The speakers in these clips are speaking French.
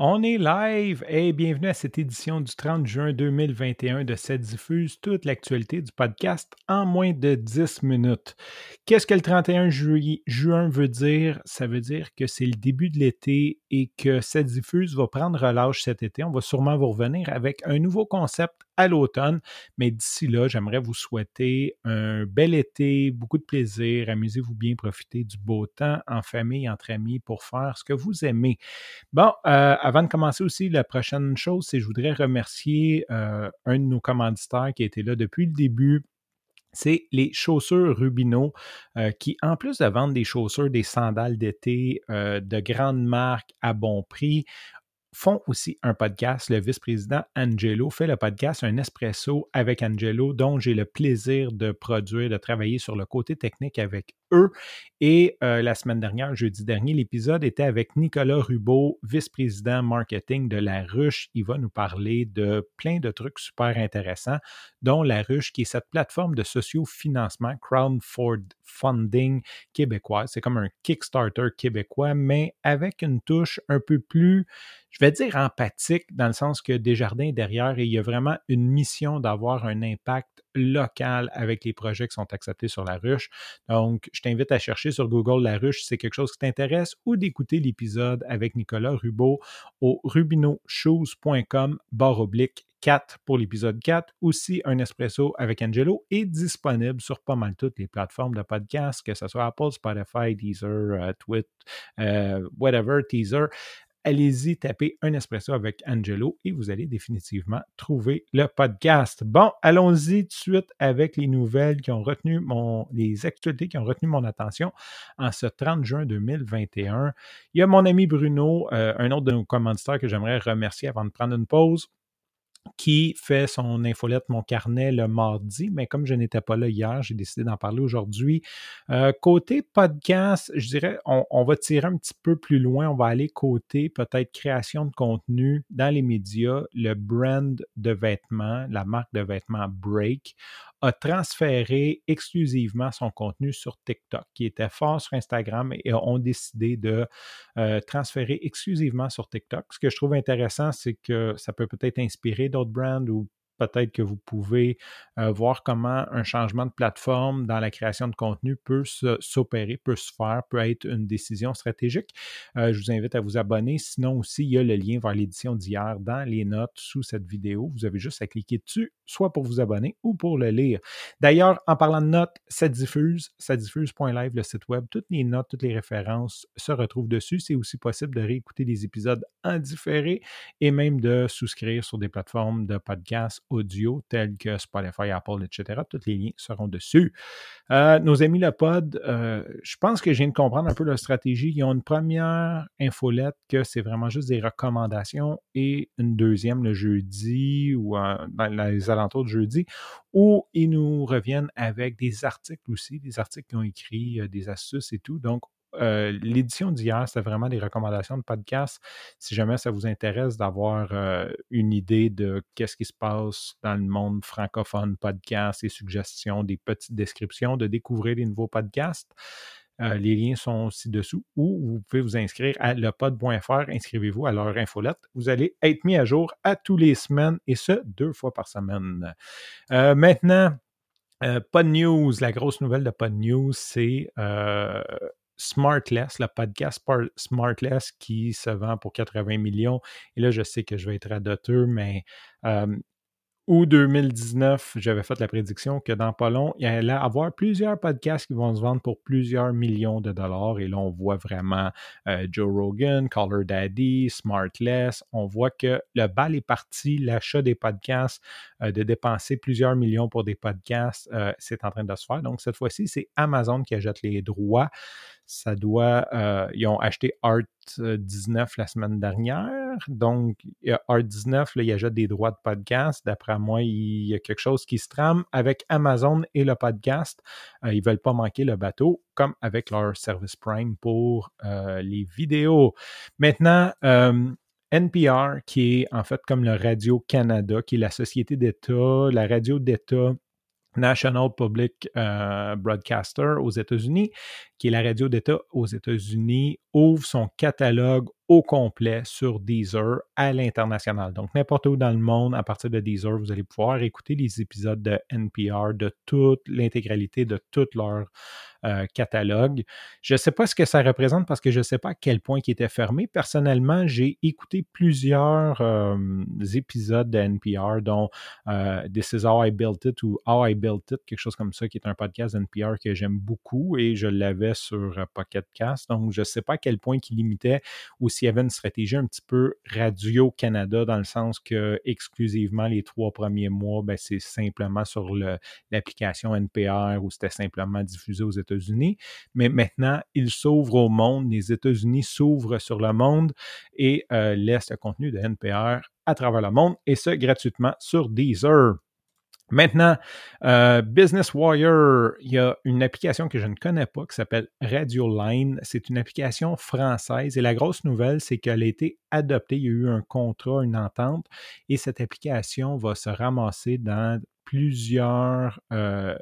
On est live et bienvenue à cette édition du 30 juin 2021 de cette diffuse toute l'actualité du podcast en moins de 10 minutes. Qu'est-ce que le 31 juin veut dire? Ça veut dire que c'est le début de l'été et que cette diffuse va prendre relâche cet été. On va sûrement vous revenir avec un nouveau concept à l'automne. Mais d'ici là, j'aimerais vous souhaiter un bel été, beaucoup de plaisir, amusez-vous bien, profitez du beau temps en famille, entre amis pour faire ce que vous aimez. Bon, euh, avant de commencer aussi, la prochaine chose, c'est que je voudrais remercier euh, un de nos commanditaires qui a été là depuis le début c'est les chaussures Rubino euh, qui, en plus de vendre des chaussures, des sandales d'été de grandes marques à bon prix, font aussi un podcast. Le vice-président Angelo fait le podcast Un espresso avec Angelo, dont j'ai le plaisir de produire, de travailler sur le côté technique avec Et euh, la semaine dernière, jeudi dernier, l'épisode était avec Nicolas Rubeau, vice-président marketing de La Ruche. Il va nous parler de plein de trucs super intéressants, dont La Ruche, qui est cette plateforme de socio-financement, crowdfunding québécois. C'est comme un Kickstarter québécois, mais avec une touche un peu plus je vais dire empathique, dans le sens que Desjardins est derrière et il y a vraiment une mission d'avoir un impact local avec les projets qui sont acceptés sur la ruche. Donc, je t'invite à chercher sur Google la ruche si c'est quelque chose qui t'intéresse ou d'écouter l'épisode avec Nicolas Rubeau au rubinoshoes.com barre oblique 4 pour l'épisode 4. Aussi, un espresso avec Angelo est disponible sur pas mal toutes les plateformes de podcast, que ce soit Apple, Spotify, Deezer, euh, Twitter, euh, whatever, Teaser allez-y, tapez un espresso avec Angelo et vous allez définitivement trouver le podcast. Bon, allons-y tout de suite avec les nouvelles qui ont retenu mon, les actualités qui ont retenu mon attention en ce 30 juin 2021. Il y a mon ami Bruno, euh, un autre de nos commanditaires que j'aimerais remercier avant de prendre une pause qui fait son infolette Mon Carnet le mardi, mais comme je n'étais pas là hier, j'ai décidé d'en parler aujourd'hui. Euh, côté podcast, je dirais, on, va tirer un petit peu plus loin, on va aller côté peut-être création de contenu dans les médias, le brand de vêtements, la marque de vêtements Break a transféré exclusivement son contenu sur TikTok, qui était fort sur Instagram et ont décidé de euh, transférer exclusivement sur TikTok. Ce que je trouve intéressant, c'est que ça peut peut-être inspirer d'autres brands ou peut-être que vous pouvez voir comment un changement de plateforme dans la création de contenu peut s'opérer, peut se faire, peut être une décision stratégique. Je vous invite à vous abonner. Sinon aussi, il y a le lien vers l'édition d'hier dans les notes sous cette vidéo. Vous avez juste à cliquer dessus, soit pour vous abonner ou pour le lire. D'ailleurs, en parlant de notes, ça diffuse, ça diffuse.live, le site web. Toutes les notes, toutes les références se retrouvent dessus. C'est aussi possible de réécouter les épisodes en différé et même de souscrire sur des plateformes de podcast audio tels que Spotify, Apple, etc. Tous les liens seront dessus. Euh, nos amis Le Pod, euh, je pense que je viens de comprendre un peu leur stratégie. Ils ont une première infolette que c'est vraiment juste des recommandations et une deuxième le jeudi ou dans les alentours de jeudi où ils nous reviennent avec des articles aussi, des articles qu'ils ont écrits, euh, des astuces et tout. Donc, euh, l'édition d'hier, c'était vraiment des recommandations de podcast. Si jamais ça vous intéresse d'avoir euh, une idée de qu'est-ce qui se passe dans le monde francophone, podcast, et suggestions, des petites descriptions, de découvrir les nouveaux podcasts, euh, les liens sont ci-dessous ou vous pouvez vous inscrire à lepod.fr. Inscrivez-vous à leur infolette. Vous allez être mis à jour à tous les semaines et ce, deux fois par semaine. maintenant, Pod News, la grosse nouvelle de Pod News, c'est Smartless, le podcast Smartless qui se vend pour 80 millions. Et là, je sais que je vais être adoteux, mais ou 2019, j'avais fait la prédiction que dans pas long, il allait avoir plusieurs podcasts qui vont se vendre pour plusieurs millions de dollars. Et là, on voit vraiment euh, Joe Rogan, Caller Daddy, Smartless. On voit que le bal est parti, l'achat des podcasts, euh, de dépenser plusieurs millions pour des podcasts, euh, c'est en train de se faire. Donc, cette fois-ci, c'est Amazon qui achète les droits ça doit. ils ont acheté Art 19 la semaine dernière. Donc, Art 19, là, il ajoute des droits de podcast. D'après moi, il y a quelque chose qui se trame avec Amazon et le podcast. ils ne veulent pas manquer le bateau, comme avec leur service Prime pour les vidéos. Maintenant, NPR, qui est en fait comme le Radio-Canada, qui est la société d'État, la radio d'État National Public euh, Broadcaster aux États-Unis, qui est la radio d'État aux États-Unis, ouvre son catalogue au complet sur Deezer à l'international. Donc, n'importe où dans le monde, à partir de Deezer, vous allez pouvoir écouter les épisodes de NPR de toute l'intégralité de toute leur euh, catalogue. Je ne sais pas ce que ça représente parce que je ne sais pas à quel point il était fermé. Personnellement, j'ai écouté plusieurs euh, épisodes de NPR, dont euh, This is How I Built It ou How I Built It, quelque chose comme ça, qui est un podcast NPR que j'aime beaucoup et je l'avais sur Pocket Cast. Donc, je ne sais pas à quel point il limitait ou s'il y avait une stratégie un petit peu Radio-Canada dans le sens que exclusivement les trois premiers mois, ben, c'est simplement sur l'application NPR ou c'était simplement diffusé aux États unis mais maintenant, il s'ouvre au monde. Les États-Unis s'ouvrent sur le monde et euh, laissent le contenu de NPR à travers le monde, et ce, gratuitement sur Deezer. Maintenant, euh, Business Wire, il y a une application que je ne connais pas qui s'appelle Radio Line. C'est une application française et la grosse nouvelle, c'est qu'elle a été adoptée. Il y a eu un contrat, une entente et cette application va se ramasser dans plusieurs euh,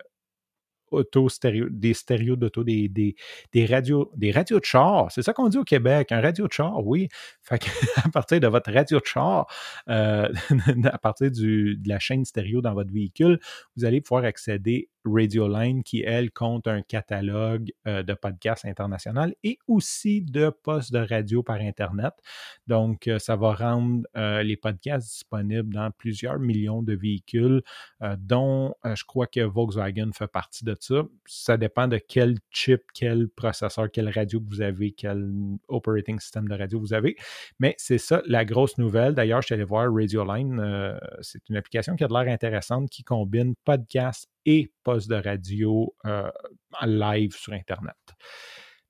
auto stéréo, des stéréos d'auto, des, des, des, radios, des radios de char. C'est ça qu'on dit au Québec, un radio de char, oui. Fait à partir de votre radio de char, euh, à partir du, de la chaîne stéréo dans votre véhicule, vous allez pouvoir accéder Radioline qui, elle, compte un catalogue euh, de podcasts international et aussi de postes de radio par Internet. Donc, euh, ça va rendre euh, les podcasts disponibles dans plusieurs millions de véhicules, dont je crois que Volkswagen fait partie de ça. Ça dépend de quel chip, quel processeur, quelle radio que vous avez, quel operating system de radio vous avez. Mais c'est ça la grosse nouvelle. D'ailleurs, je suis allé voir Radioline. c'est une application qui a de l'air intéressante qui combine podcast et poste de radio euh, en live sur Internet.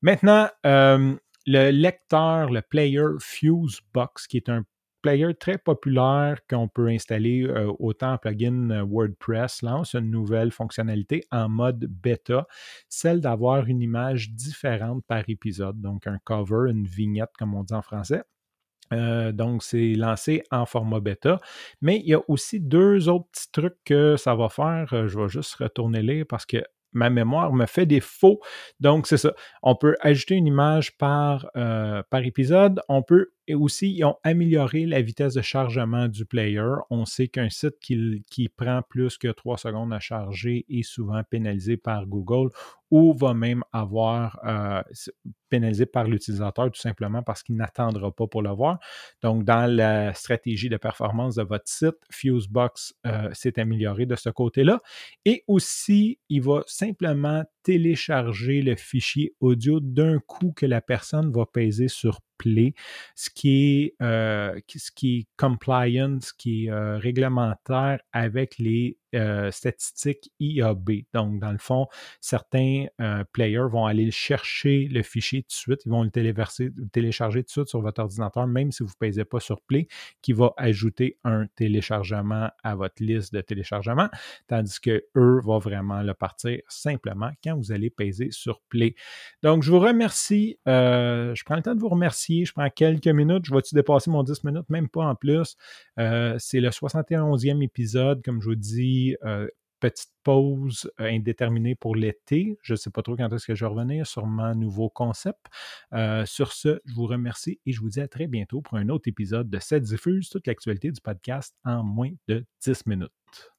Maintenant, euh, le lecteur, le player Fusebox, qui est un player très populaire qu'on peut installer euh, autant en plugin WordPress, lance une nouvelle fonctionnalité en mode bêta, celle d'avoir une image différente par épisode, donc un cover, une vignette comme on dit en français. Euh, donc, c'est lancé en format bêta. Mais il y a aussi deux autres petits trucs que ça va faire. Euh, je vais juste retourner lire parce que ma mémoire me fait défaut. Donc, c'est ça. On peut ajouter une image par, euh, par épisode. On peut et aussi, ils ont amélioré la vitesse de chargement du player. On sait qu'un site qui, prend plus que trois secondes à charger est souvent pénalisé par Google ou va même avoir euh, pénalisé par l'utilisateur tout simplement parce qu'il n'attendra pas pour le voir. Donc, dans la stratégie de performance de votre site, Fusebox euh, s'est amélioré de ce côté-là. Et aussi, il va simplement télécharger le fichier audio d'un coup que la personne va peser sur Ce qui est, euh, ce qui est compliant, ce qui est euh, réglementaire avec les euh, statistiques IAB. Donc, dans le fond, certains euh, players vont aller chercher le fichier tout de suite, ils vont le télécharger tout de suite sur votre ordinateur, même si vous ne pèsez pas sur Play, qui va ajouter un téléchargement à votre liste de téléchargement, tandis que eux vont vraiment le partir simplement quand vous allez peser sur Play. Donc, je vous remercie. Euh, je prends le temps de vous remercier. Je prends quelques minutes. Je vais-tu dépasser mon 10 minutes? Même pas en plus. C'est le 71e épisode, comme je vous dis euh, petite pause euh, indéterminée pour l'été. Je ne sais pas trop quand est-ce que je vais revenir, sur mon nouveau concept. Euh, sur ce, je vous remercie et je vous dis à très bientôt pour un autre épisode de cette diffuse toute l'actualité du podcast en moins de 10 minutes.